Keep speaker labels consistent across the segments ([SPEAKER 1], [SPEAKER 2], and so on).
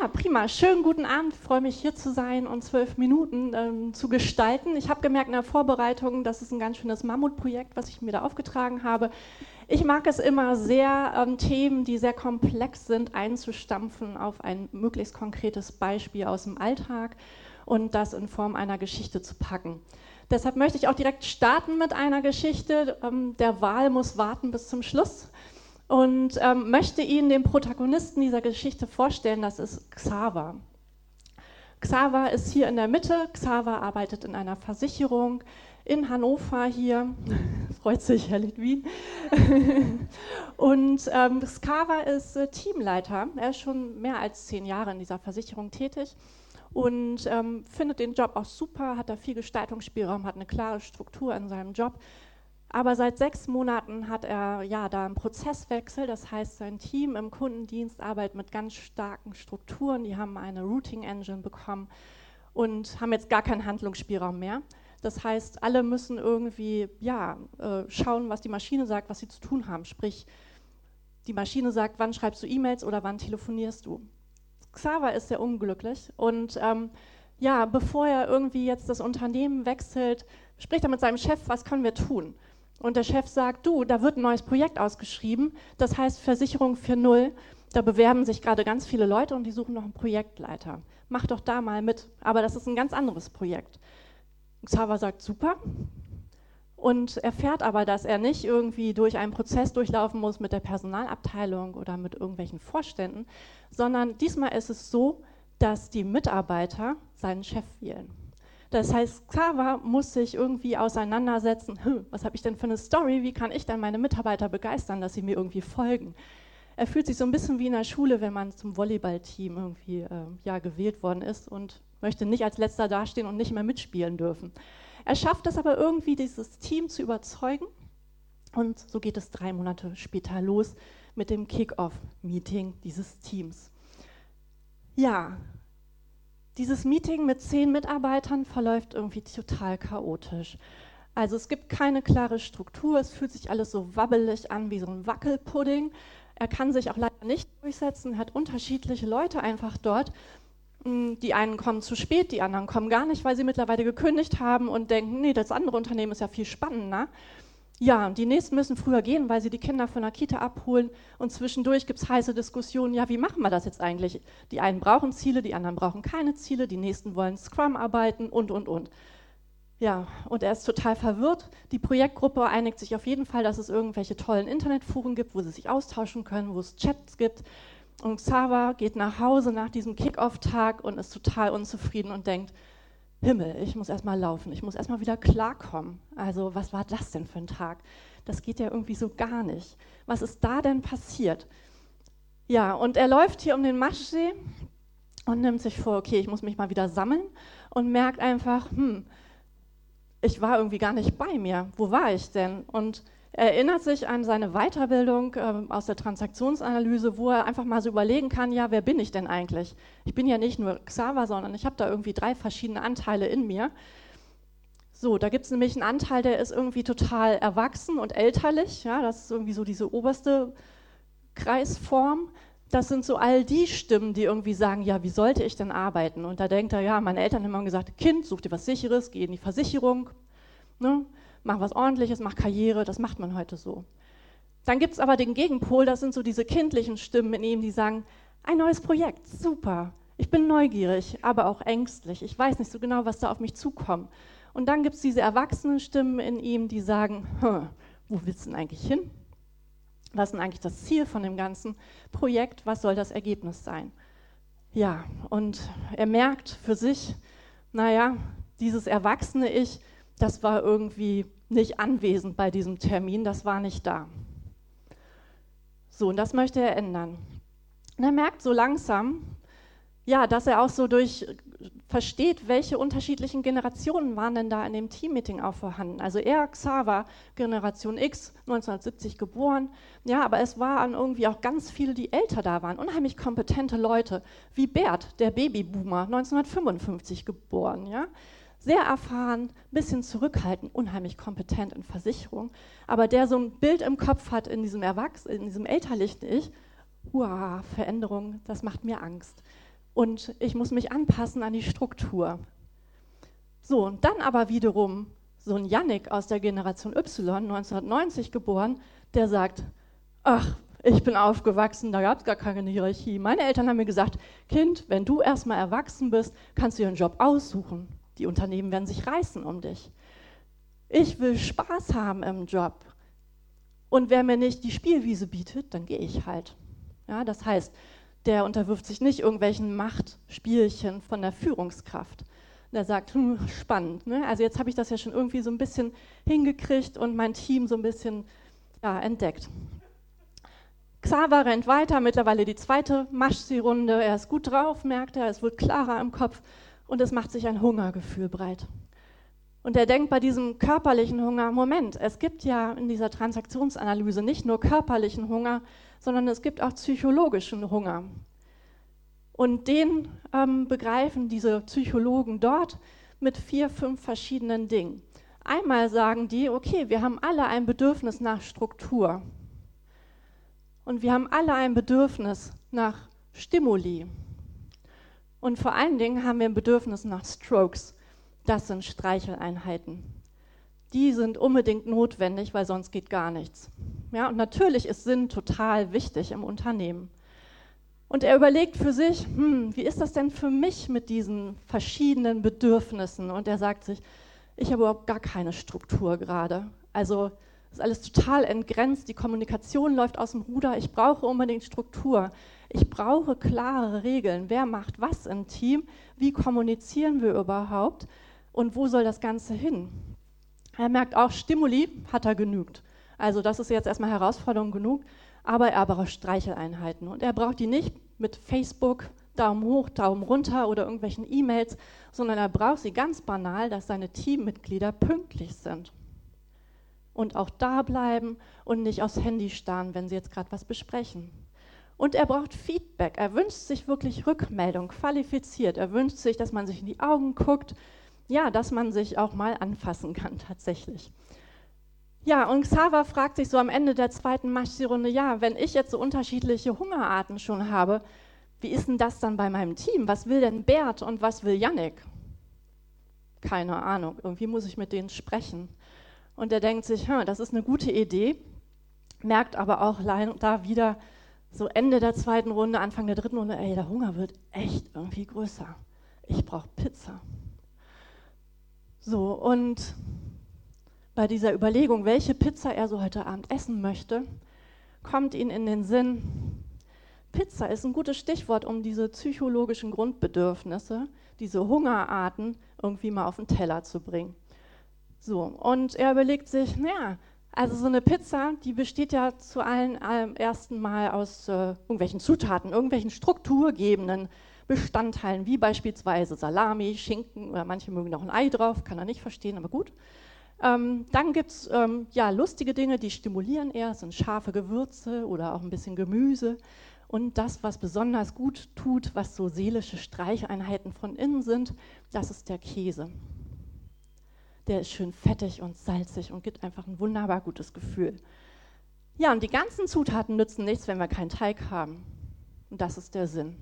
[SPEAKER 1] Ja, prima. Schönen guten Abend. Ich freue mich, hier zu sein und zwölf Minuten ähm, zu gestalten. Ich habe gemerkt in der Vorbereitung, das ist ein ganz schönes Mammutprojekt, was ich mir da aufgetragen habe. Ich mag es immer sehr, ähm, Themen, die sehr komplex sind, einzustampfen auf ein möglichst konkretes Beispiel aus dem Alltag und das in Form einer Geschichte zu packen. Deshalb möchte ich auch direkt starten mit einer Geschichte. Ähm, der Wahl muss warten bis zum Schluss und ähm, möchte Ihnen den Protagonisten dieser Geschichte vorstellen. Das ist Xaver. Xaver ist hier in der Mitte. Xaver arbeitet in einer Versicherung in Hannover hier. Freut sich Herr Litwin. und ähm, Xaver ist äh, Teamleiter. Er ist schon mehr als zehn Jahre in dieser Versicherung tätig und ähm, findet den Job auch super, hat da viel Gestaltungsspielraum, hat eine klare Struktur in seinem Job. Aber seit sechs Monaten hat er ja da einen Prozesswechsel, das heißt, sein Team im Kundendienst arbeitet mit ganz starken Strukturen. Die haben eine Routing Engine bekommen und haben jetzt gar keinen Handlungsspielraum mehr. Das heißt, alle müssen irgendwie ja, äh, schauen, was die Maschine sagt, was sie zu tun haben. Sprich, die Maschine sagt, wann schreibst du E-Mails oder wann telefonierst du. Xaver ist sehr unglücklich und ähm, ja, bevor er irgendwie jetzt das Unternehmen wechselt, spricht er mit seinem Chef, was können wir tun? Und der Chef sagt, du, da wird ein neues Projekt ausgeschrieben, das heißt Versicherung 4.0, da bewerben sich gerade ganz viele Leute und die suchen noch einen Projektleiter. Mach doch da mal mit, aber das ist ein ganz anderes Projekt. Xaver sagt, super, und erfährt aber, dass er nicht irgendwie durch einen Prozess durchlaufen muss mit der Personalabteilung oder mit irgendwelchen Vorständen, sondern diesmal ist es so, dass die Mitarbeiter seinen Chef wählen. Das heißt, Xaver muss sich irgendwie auseinandersetzen, hm, was habe ich denn für eine Story, wie kann ich denn meine Mitarbeiter begeistern, dass sie mir irgendwie folgen. Er fühlt sich so ein bisschen wie in der Schule, wenn man zum Volleyballteam irgendwie äh, ja, gewählt worden ist und möchte nicht als letzter dastehen und nicht mehr mitspielen dürfen. Er schafft es aber irgendwie, dieses Team zu überzeugen und so geht es drei Monate später los mit dem Kick-Off-Meeting dieses Teams. Ja, dieses Meeting mit zehn Mitarbeitern verläuft irgendwie total chaotisch. Also es gibt keine klare Struktur, es fühlt sich alles so wabbelig an wie so ein Wackelpudding. Er kann sich auch leider nicht durchsetzen, hat unterschiedliche Leute einfach dort. Hm, die einen kommen zu spät, die anderen kommen gar nicht, weil sie mittlerweile gekündigt haben und denken, nee, das andere Unternehmen ist ja viel spannender. Ja, die nächsten müssen früher gehen, weil sie die Kinder von der Kita abholen und zwischendurch gibt es heiße Diskussionen, ja, wie machen wir das jetzt eigentlich? Die einen brauchen Ziele, die anderen brauchen keine Ziele, die nächsten wollen Scrum arbeiten und, und, und. Ja, und er ist total verwirrt. Die Projektgruppe einigt sich auf jeden Fall, dass es irgendwelche tollen Internetforen gibt, wo sie sich austauschen können, wo es Chats gibt. Und Xaver geht nach Hause nach diesem Kick-Off-Tag und ist total unzufrieden und denkt, Himmel, ich muss erstmal laufen, ich muss erstmal wieder klarkommen. Also, was war das denn für ein Tag? Das geht ja irgendwie so gar nicht. Was ist da denn passiert? Ja, und er läuft hier um den Maschsee und nimmt sich vor, okay, ich muss mich mal wieder sammeln und merkt einfach, hm, ich war irgendwie gar nicht bei mir. Wo war ich denn? Und er erinnert sich an seine Weiterbildung äh, aus der Transaktionsanalyse, wo er einfach mal so überlegen kann, ja, wer bin ich denn eigentlich? Ich bin ja nicht nur Xaver, sondern ich habe da irgendwie drei verschiedene Anteile in mir. So, da gibt es nämlich einen Anteil, der ist irgendwie total erwachsen und elterlich. Ja, das ist irgendwie so diese oberste Kreisform. Das sind so all die Stimmen, die irgendwie sagen, ja, wie sollte ich denn arbeiten? Und da denkt er, ja, meine Eltern haben immer gesagt, Kind, such dir was Sicheres, geh in die Versicherung. Ne? Mach was Ordentliches, mach Karriere, das macht man heute so. Dann gibt es aber den Gegenpol, das sind so diese kindlichen Stimmen in ihm, die sagen, ein neues Projekt, super, ich bin neugierig, aber auch ängstlich, ich weiß nicht so genau, was da auf mich zukommt. Und dann gibt es diese erwachsenen Stimmen in ihm, die sagen, wo willst du denn eigentlich hin? Was ist denn eigentlich das Ziel von dem ganzen Projekt? Was soll das Ergebnis sein? Ja, und er merkt für sich, naja, dieses erwachsene Ich, das war irgendwie nicht anwesend bei diesem Termin, das war nicht da. So, und das möchte er ändern. Und er merkt so langsam, ja, dass er auch so durch versteht, welche unterschiedlichen Generationen waren denn da in dem Teammeeting auch vorhanden. Also er, Xaver, Generation X, 1970 geboren, ja, aber es waren irgendwie auch ganz viele, die älter da waren, unheimlich kompetente Leute, wie Bert, der Babyboomer, 1955 geboren, ja sehr erfahren, ein bisschen zurückhaltend, unheimlich kompetent in Versicherung, aber der so ein Bild im Kopf hat in diesem Erwachs in diesem elterlichen Ich, Uah, Veränderung, das macht mir Angst. und ich muss mich anpassen an die Struktur. So, und dann aber wiederum so ein Yannick aus der Generation Y, 1990 geboren, der sagt, ach, ich bin aufgewachsen, da gab es gar keine Hierarchie. Meine Eltern haben mir gesagt, Kind, wenn du erstmal erwachsen bist, kannst du dir einen Job aussuchen. Die Unternehmen werden sich reißen um dich. Ich will Spaß haben im Job. Und wer mir nicht die Spielwiese bietet, dann gehe ich halt. Ja, das heißt, der unterwirft sich nicht irgendwelchen Machtspielchen von der Führungskraft. Der sagt, hm, spannend. Ne? Also jetzt habe ich das ja schon irgendwie so ein bisschen hingekriegt und mein Team so ein bisschen ja, entdeckt. Xaver rennt weiter, mittlerweile die zweite Maschsee-Runde. Er ist gut drauf, merkt er, es wird klarer im Kopf und es macht sich ein Hungergefühl breit. Und er denkt bei diesem körperlichen Hunger, Moment, es gibt ja in dieser Transaktionsanalyse nicht nur körperlichen Hunger, sondern es gibt auch psychologischen Hunger. Und den ähm, begreifen diese Psychologen dort mit vier, fünf verschiedenen Dingen. Einmal sagen die, okay, wir haben alle ein Bedürfnis nach Struktur. Und wir haben alle ein Bedürfnis nach Stimuli. Und vor allen Dingen haben wir ein Bedürfnis nach Strokes. Das sind Streicheleinheiten. Die sind unbedingt notwendig, weil sonst geht gar nichts. Ja, und natürlich ist Sinn total wichtig im Unternehmen. Und er überlegt für sich, hm, wie ist das denn für mich mit diesen verschiedenen Bedürfnissen? Und er sagt sich, ich habe überhaupt gar keine Struktur gerade. Also ist alles total entgrenzt, die Kommunikation läuft aus dem Ruder, ich brauche unbedingt Struktur. Ich brauche klare Regeln, wer macht was im Team, wie kommunizieren wir überhaupt und wo soll das Ganze hin? Er merkt auch, Stimuli hat er genügt. Also das ist jetzt erstmal Herausforderung genug, aber er braucht Streicheleinheiten und er braucht die nicht mit Facebook, Daumen hoch, Daumen runter oder irgendwelchen E-Mails, sondern er braucht sie ganz banal, dass seine Teammitglieder pünktlich sind und auch da bleiben und nicht aufs Handy starren, wenn sie jetzt gerade was besprechen. Und er braucht Feedback. Er wünscht sich wirklich Rückmeldung, qualifiziert. Er wünscht sich, dass man sich in die Augen guckt, ja, dass man sich auch mal anfassen kann tatsächlich. Ja, und Xaver fragt sich so am Ende der zweiten Maschsee-Runde, ja, wenn ich jetzt so unterschiedliche Hungerarten schon habe, wie ist denn das dann bei meinem Team? Was will denn Bert und was will Yannick? Keine Ahnung, irgendwie muss ich mit denen sprechen. Und er denkt sich, hm, das ist eine gute Idee, merkt aber auch da wieder so Ende der zweiten Runde, Anfang der dritten Runde, ey, der Hunger wird echt irgendwie größer. Ich brauche Pizza. So, und bei dieser Überlegung, welche Pizza er so heute Abend essen möchte, kommt ihm in den Sinn, Pizza ist ein gutes Stichwort, um diese psychologischen Grundbedürfnisse, diese Hungerarten irgendwie mal auf den Teller zu bringen. So, und er überlegt sich, naja, also so eine Pizza, die besteht ja zu allen allem ersten Mal aus äh, irgendwelchen Zutaten, irgendwelchen strukturgebenden Bestandteilen, wie beispielsweise Salami, Schinken oder manche mögen noch ein Ei drauf, kann er nicht verstehen, aber gut. Ähm, dann gibt es ähm, ja, lustige Dinge, die stimulieren eher, sind scharfe Gewürze oder auch ein bisschen Gemüse. Und das, was besonders gut tut, was so seelische Streicheinheiten von innen sind, das ist der Käse der ist schön fettig und salzig und gibt einfach ein wunderbar gutes Gefühl. Ja, und die ganzen Zutaten nützen nichts, wenn wir keinen Teig haben. Und das ist der Sinn.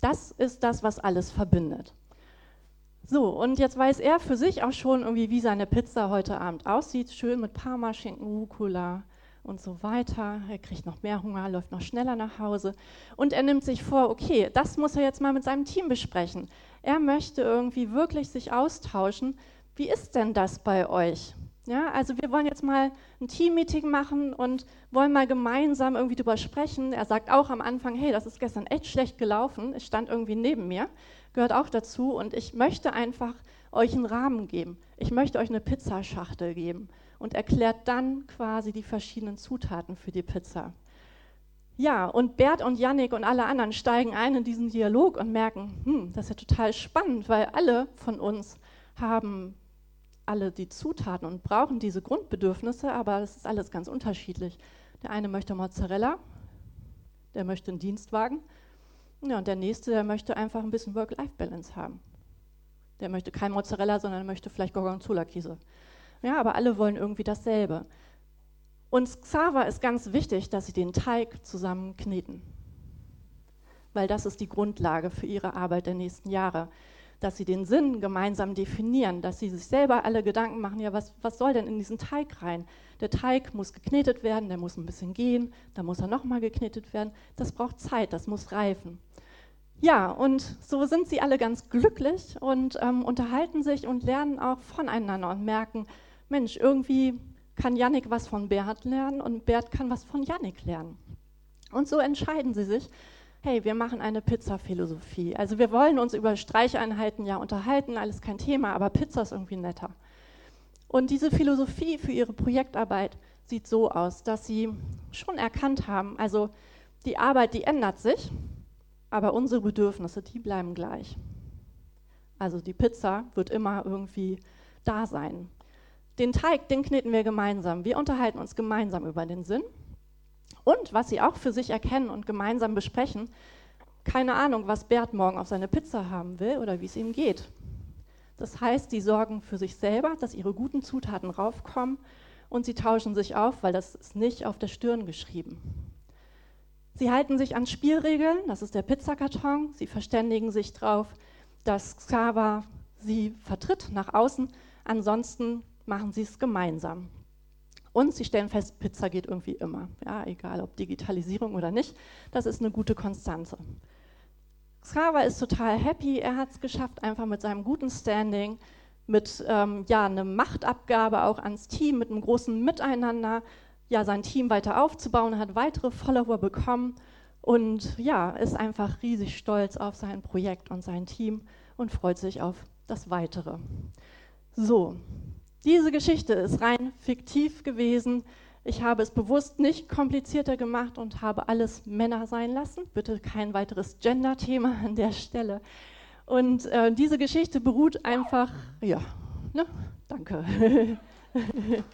[SPEAKER 1] Das ist das, was alles verbindet. So, und jetzt weiß er für sich auch schon irgendwie, wie seine Pizza heute Abend aussieht. Schön mit Parmaschinken, Rucola und so weiter. Er kriegt noch mehr Hunger, läuft noch schneller nach Hause. Und er nimmt sich vor, okay, das muss er jetzt mal mit seinem Team besprechen. Er möchte irgendwie wirklich sich austauschen, wie ist denn das bei euch? Ja, also wir wollen jetzt mal ein Teammeeting machen und wollen mal gemeinsam irgendwie drüber sprechen. Er sagt auch am Anfang, hey, das ist gestern echt schlecht gelaufen. Es stand irgendwie neben mir, gehört auch dazu und ich möchte einfach euch einen Rahmen geben. Ich möchte euch eine Pizzaschachtel geben und erklärt dann quasi die verschiedenen Zutaten für die Pizza. Ja, und Bert und Yannick und alle anderen steigen ein in diesen Dialog und merken, hm, das ist ja total spannend, weil alle von uns haben alle die Zutaten und brauchen diese Grundbedürfnisse, aber es ist alles ganz unterschiedlich. Der eine möchte Mozzarella, der möchte einen Dienstwagen, ja, und der nächste, der möchte einfach ein bisschen Work-Life-Balance haben. Der möchte kein Mozzarella, sondern möchte vielleicht Gorgonzola-Käse. Ja, aber alle wollen irgendwie dasselbe. Und Xava ist ganz wichtig, dass sie den Teig zusammen kneten. weil das ist die Grundlage für ihre Arbeit der nächsten Jahre. Dass sie den Sinn gemeinsam definieren, dass sie sich selber alle Gedanken machen, ja, was, was soll denn in diesen Teig rein? Der Teig muss geknetet werden, der muss ein bisschen gehen, dann muss er nochmal geknetet werden. Das braucht Zeit, das muss reifen. Ja, und so sind sie alle ganz glücklich und ähm, unterhalten sich und lernen auch voneinander und merken, Mensch, irgendwie kann Yannick was von Bert lernen und Bert kann was von Yannick lernen. Und so entscheiden sie sich, hey, wir machen eine Pizza-Philosophie. Also wir wollen uns über Streicheinheiten ja unterhalten, alles kein Thema, aber Pizza ist irgendwie netter. Und diese Philosophie für ihre Projektarbeit sieht so aus, dass sie schon erkannt haben, also die Arbeit, die ändert sich, aber unsere Bedürfnisse, die bleiben gleich. Also die Pizza wird immer irgendwie da sein. Den Teig, den kneten wir gemeinsam. Wir unterhalten uns gemeinsam über den Sinn. Und was sie auch für sich erkennen und gemeinsam besprechen, keine Ahnung, was Bert morgen auf seine Pizza haben will oder wie es ihm geht. Das heißt, sie sorgen für sich selber, dass ihre guten Zutaten raufkommen und sie tauschen sich auf, weil das ist nicht auf der Stirn geschrieben. Sie halten sich an Spielregeln, das ist der Pizzakarton. Sie verständigen sich darauf, dass Xaver sie vertritt nach außen. Ansonsten machen sie es gemeinsam. Und sie stellen fest, Pizza geht irgendwie immer. Ja, egal ob Digitalisierung oder nicht, das ist eine gute Konstante. Xaver ist total happy, er hat es geschafft, einfach mit seinem guten Standing, mit ähm, ja, einer Machtabgabe auch ans Team, mit einem großen Miteinander, ja, sein Team weiter aufzubauen, hat weitere Follower bekommen und ja, ist einfach riesig stolz auf sein Projekt und sein Team und freut sich auf das Weitere. So, diese Geschichte ist rein fiktiv gewesen. Ich habe es bewusst nicht komplizierter gemacht und habe alles Männer sein lassen. Bitte kein weiteres Gender-Thema an der Stelle. Und äh, diese Geschichte beruht einfach, ja, ne? danke.